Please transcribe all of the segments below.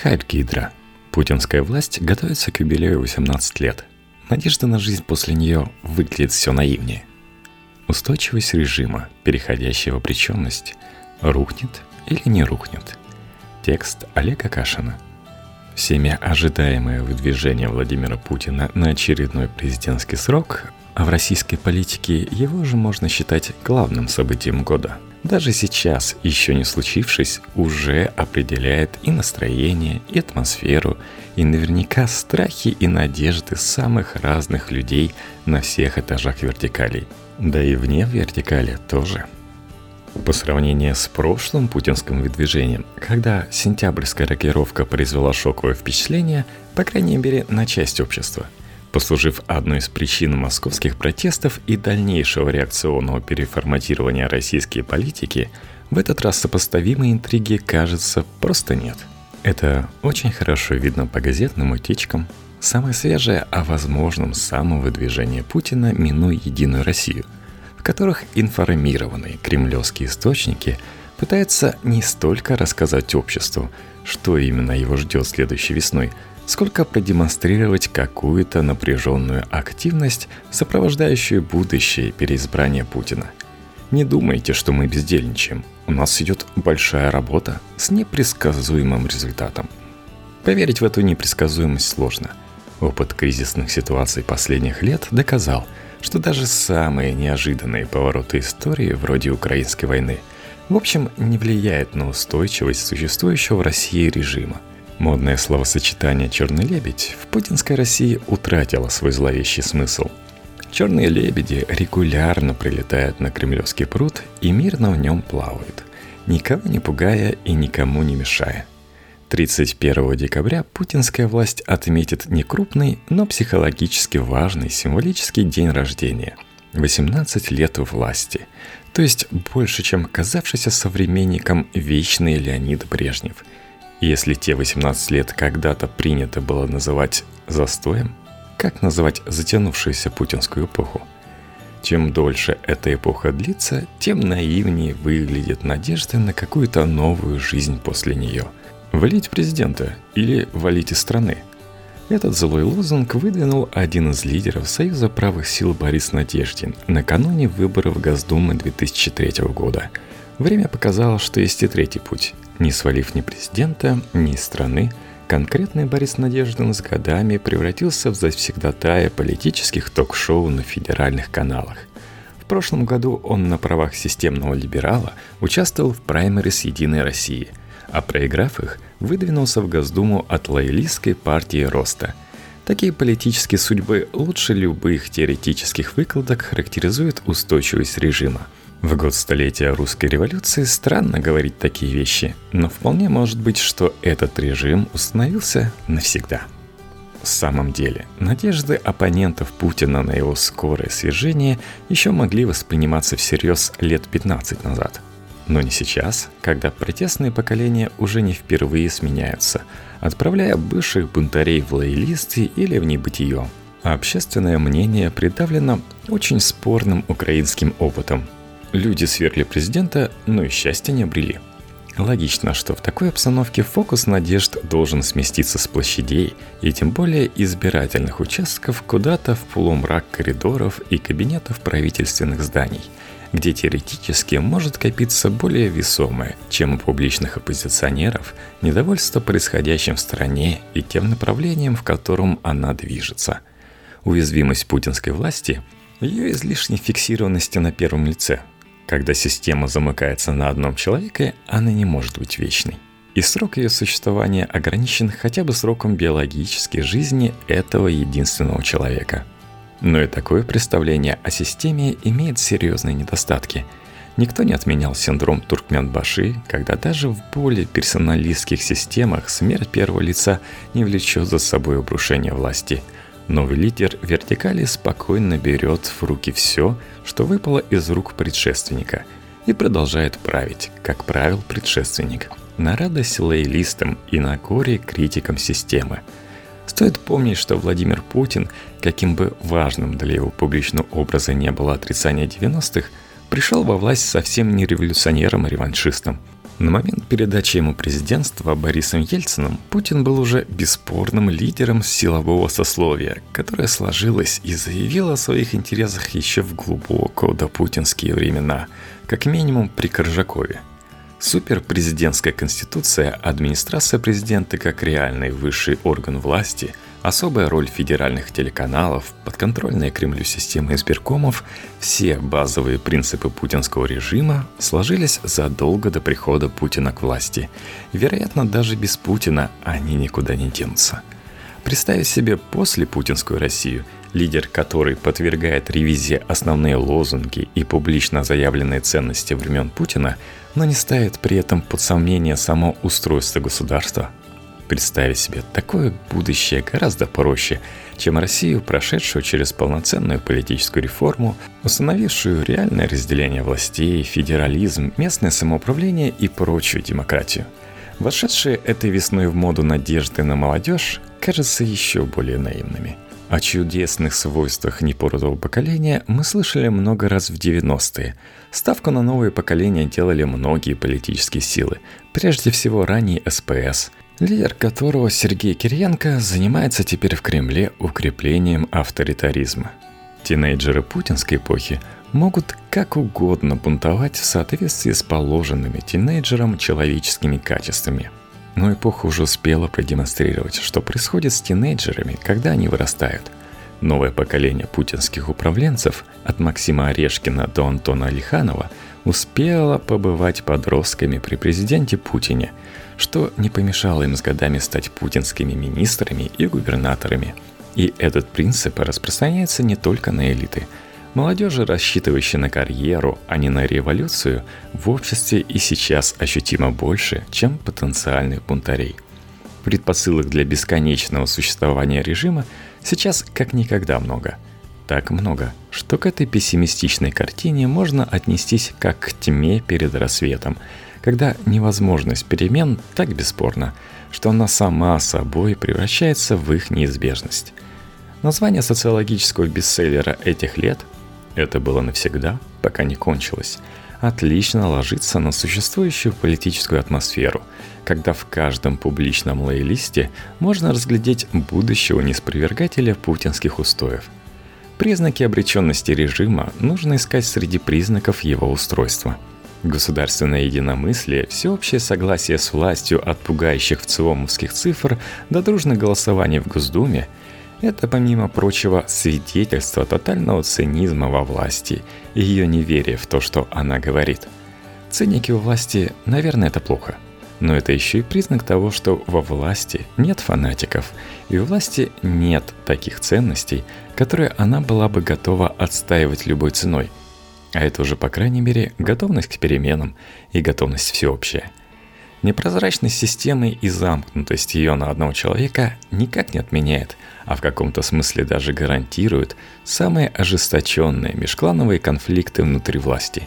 Хайп Гидра. Путинская власть готовится к юбилею 18 лет. Надежда на жизнь после нее выглядит все наивнее. Устойчивость режима, переходящая в обреченность, рухнет или не рухнет. Текст Олега Кашина. Всеми ожидаемое выдвижение Владимира Путина на очередной президентский срок, а в российской политике его же можно считать главным событием года – даже сейчас, еще не случившись, уже определяет и настроение, и атмосферу, и наверняка страхи и надежды самых разных людей на всех этажах вертикалей. Да и вне вертикали тоже. По сравнению с прошлым путинским выдвижением, когда сентябрьская рокировка произвела шоковое впечатление, по крайней мере, на часть общества – послужив одной из причин московских протестов и дальнейшего реакционного переформатирования российской политики, в этот раз сопоставимой интриги, кажется, просто нет. Это очень хорошо видно по газетным утечкам. Самое свежее о возможном самовыдвижении Путина минуя Единую Россию, в которых информированные кремлевские источники пытаются не столько рассказать обществу, что именно его ждет следующей весной – сколько продемонстрировать какую-то напряженную активность, сопровождающую будущее переизбрание Путина. Не думайте, что мы бездельничаем. У нас идет большая работа с непредсказуемым результатом. Поверить в эту непредсказуемость сложно. Опыт кризисных ситуаций последних лет доказал, что даже самые неожиданные повороты истории, вроде украинской войны, в общем, не влияют на устойчивость существующего в России режима – Модное словосочетание «черный лебедь» в путинской России утратило свой зловещий смысл. Черные лебеди регулярно прилетают на Кремлевский пруд и мирно в нем плавают, никого не пугая и никому не мешая. 31 декабря путинская власть отметит не крупный, но психологически важный символический день рождения – 18 лет власти, то есть больше, чем казавшийся современником вечный Леонид Брежнев – если те 18 лет когда-то принято было называть застоем, как называть затянувшуюся путинскую эпоху? Чем дольше эта эпоха длится, тем наивнее выглядит надежда на какую-то новую жизнь после нее. Валить президента или валить из страны? Этот злой лозунг выдвинул один из лидеров Союза правых сил Борис Надеждин накануне выборов Госдумы 2003 года. Время показало, что есть и третий путь – не свалив ни президента, ни страны, конкретный Борис Надеждин с годами превратился в завсегдатая политических ток-шоу на федеральных каналах. В прошлом году он на правах системного либерала участвовал в праймерис «Единой России», а проиграв их, выдвинулся в Госдуму от лоялистской партии Роста. Такие политические судьбы лучше любых теоретических выкладок характеризуют устойчивость режима – в год столетия русской революции странно говорить такие вещи, но вполне может быть, что этот режим установился навсегда. В самом деле, надежды оппонентов Путина на его скорое свержение еще могли восприниматься всерьез лет 15 назад. Но не сейчас, когда протестные поколения уже не впервые сменяются, отправляя бывших бунтарей в лоялисты или в небытие. А общественное мнение придавлено очень спорным украинским опытом – Люди свергли президента, но и счастья не обрели. Логично, что в такой обстановке фокус надежд должен сместиться с площадей и тем более избирательных участков куда-то в полумрак коридоров и кабинетов правительственных зданий, где теоретически может копиться более весомое, чем у публичных оппозиционеров, недовольство происходящим в стране и тем направлением, в котором она движется. Уязвимость путинской власти – ее излишней фиксированности на первом лице – когда система замыкается на одном человеке, она не может быть вечной. И срок ее существования ограничен хотя бы сроком биологической жизни этого единственного человека. Но и такое представление о системе имеет серьезные недостатки. Никто не отменял синдром Туркменбаши, когда даже в более персоналистских системах смерть первого лица не влечет за собой обрушение власти – Новый лидер вертикали спокойно берет в руки все, что выпало из рук предшественника, и продолжает править, как правил предшественник, на радость лоялистам и на горе критикам системы. Стоит помнить, что Владимир Путин, каким бы важным для его публичного образа не было отрицание 90-х, пришел во власть совсем не революционером и реваншистом. На момент передачи ему президентства Борисом Ельциным Путин был уже бесспорным лидером силового сословия, которое сложилось и заявило о своих интересах еще в глубоко допутинские времена, как минимум при Коржакове. Суперпрезидентская конституция, администрация президента как реальный высший орган власти – особая роль федеральных телеканалов, подконтрольная Кремлю система избиркомов, все базовые принципы путинского режима сложились задолго до прихода Путина к власти. вероятно, даже без Путина они никуда не денутся. Представить себе после путинскую Россию, лидер которой подвергает ревизии основные лозунги и публично заявленные ценности времен Путина, но не ставит при этом под сомнение само устройство государства, Представить себе такое будущее гораздо проще, чем Россию, прошедшую через полноценную политическую реформу, установившую реальное разделение властей, федерализм, местное самоуправление и прочую демократию. Вошедшие этой весной в моду надежды на молодежь кажутся еще более наивными. О чудесных свойствах непородого поколения мы слышали много раз в 90-е. Ставку на новые поколения делали многие политические силы, прежде всего ранний СПС – лидер которого Сергей Кириенко занимается теперь в Кремле укреплением авторитаризма. Тинейджеры путинской эпохи могут как угодно бунтовать в соответствии с положенными тинейджерам человеческими качествами. Но эпоха уже успела продемонстрировать, что происходит с тинейджерами, когда они вырастают. Новое поколение путинских управленцев от Максима Орешкина до Антона Алиханова успело побывать подростками при президенте Путине – что не помешало им с годами стать путинскими министрами и губернаторами. И этот принцип распространяется не только на элиты. Молодежи, рассчитывающей на карьеру, а не на революцию, в обществе и сейчас ощутимо больше, чем потенциальных бунтарей. Предпосылок для бесконечного существования режима сейчас как никогда много. Так много, что к этой пессимистичной картине можно отнестись как к тьме перед рассветом – когда невозможность перемен так бесспорна, что она сама собой превращается в их неизбежность. Название социологического бестселлера этих лет «Это было навсегда, пока не кончилось» отлично ложится на существующую политическую атмосферу, когда в каждом публичном лоялисте можно разглядеть будущего неспровергателя путинских устоев. Признаки обреченности режима нужно искать среди признаков его устройства – Государственное единомыслие, всеобщее согласие с властью от пугающих в ЦИОМовских цифр до дружных голосований в Госдуме – это, помимо прочего, свидетельство тотального цинизма во власти и ее неверия в то, что она говорит. Циники у власти, наверное, это плохо. Но это еще и признак того, что во власти нет фанатиков, и у власти нет таких ценностей, которые она была бы готова отстаивать любой ценой – а это уже, по крайней мере, готовность к переменам и готовность всеобщая. Непрозрачность системы и замкнутость ее на одного человека никак не отменяет, а в каком-то смысле даже гарантирует самые ожесточенные межклановые конфликты внутри власти.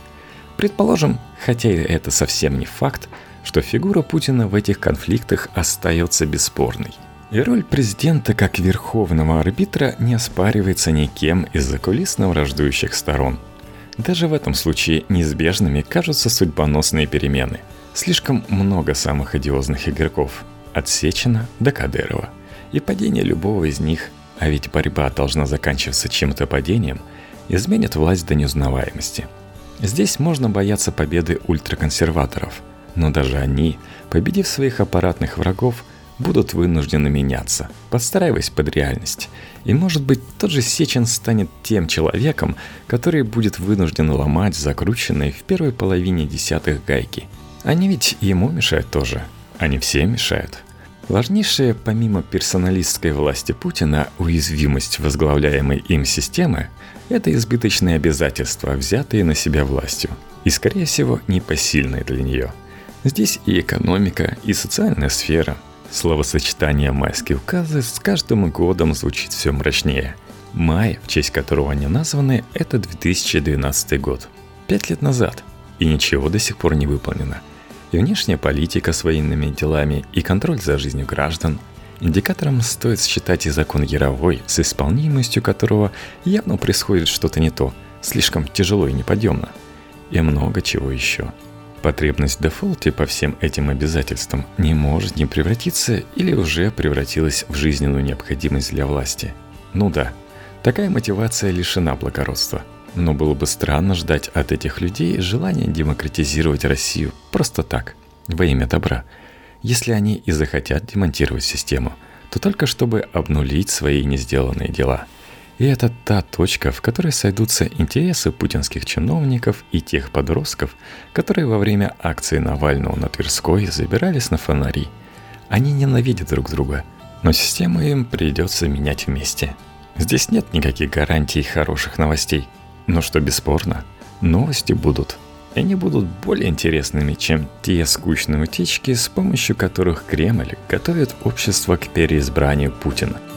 Предположим, хотя это совсем не факт, что фигура Путина в этих конфликтах остается бесспорной. И роль президента как верховного арбитра не оспаривается никем из закулисно враждующих сторон – даже в этом случае неизбежными кажутся судьбоносные перемены. Слишком много самых одиозных игроков. От Сечина до Кадырова. И падение любого из них, а ведь борьба должна заканчиваться чем-то падением, изменит власть до неузнаваемости. Здесь можно бояться победы ультраконсерваторов, но даже они, победив своих аппаратных врагов, будут вынуждены меняться, подстраиваясь под реальность. И может быть тот же Сечин станет тем человеком, который будет вынужден ломать закрученные в первой половине десятых гайки. Они ведь ему мешают тоже. Они все мешают. Важнейшая, помимо персоналистской власти Путина, уязвимость возглавляемой им системы – это избыточные обязательства, взятые на себя властью, и, скорее всего, непосильные для нее. Здесь и экономика, и социальная сфера – Словосочетание «майские указы» с каждым годом звучит все мрачнее. Май, в честь которого они названы, это 2012 год. Пять лет назад. И ничего до сих пор не выполнено. И внешняя политика с военными делами, и контроль за жизнью граждан. Индикатором стоит считать и закон Яровой, с исполнимостью которого явно происходит что-то не то, слишком тяжело и неподъемно. И много чего еще. Потребность в дефолте по всем этим обязательствам не может не превратиться или уже превратилась в жизненную необходимость для власти. Ну да, такая мотивация лишена благородства. Но было бы странно ждать от этих людей желания демократизировать Россию просто так, во имя добра. Если они и захотят демонтировать систему, то только чтобы обнулить свои несделанные дела – и это та точка, в которой сойдутся интересы путинских чиновников и тех подростков, которые во время акции Навального на Тверской забирались на фонари. Они ненавидят друг друга, но систему им придется менять вместе. Здесь нет никаких гарантий хороших новостей. Но что бесспорно, новости будут. И они будут более интересными, чем те скучные утечки, с помощью которых Кремль готовит общество к переизбранию Путина –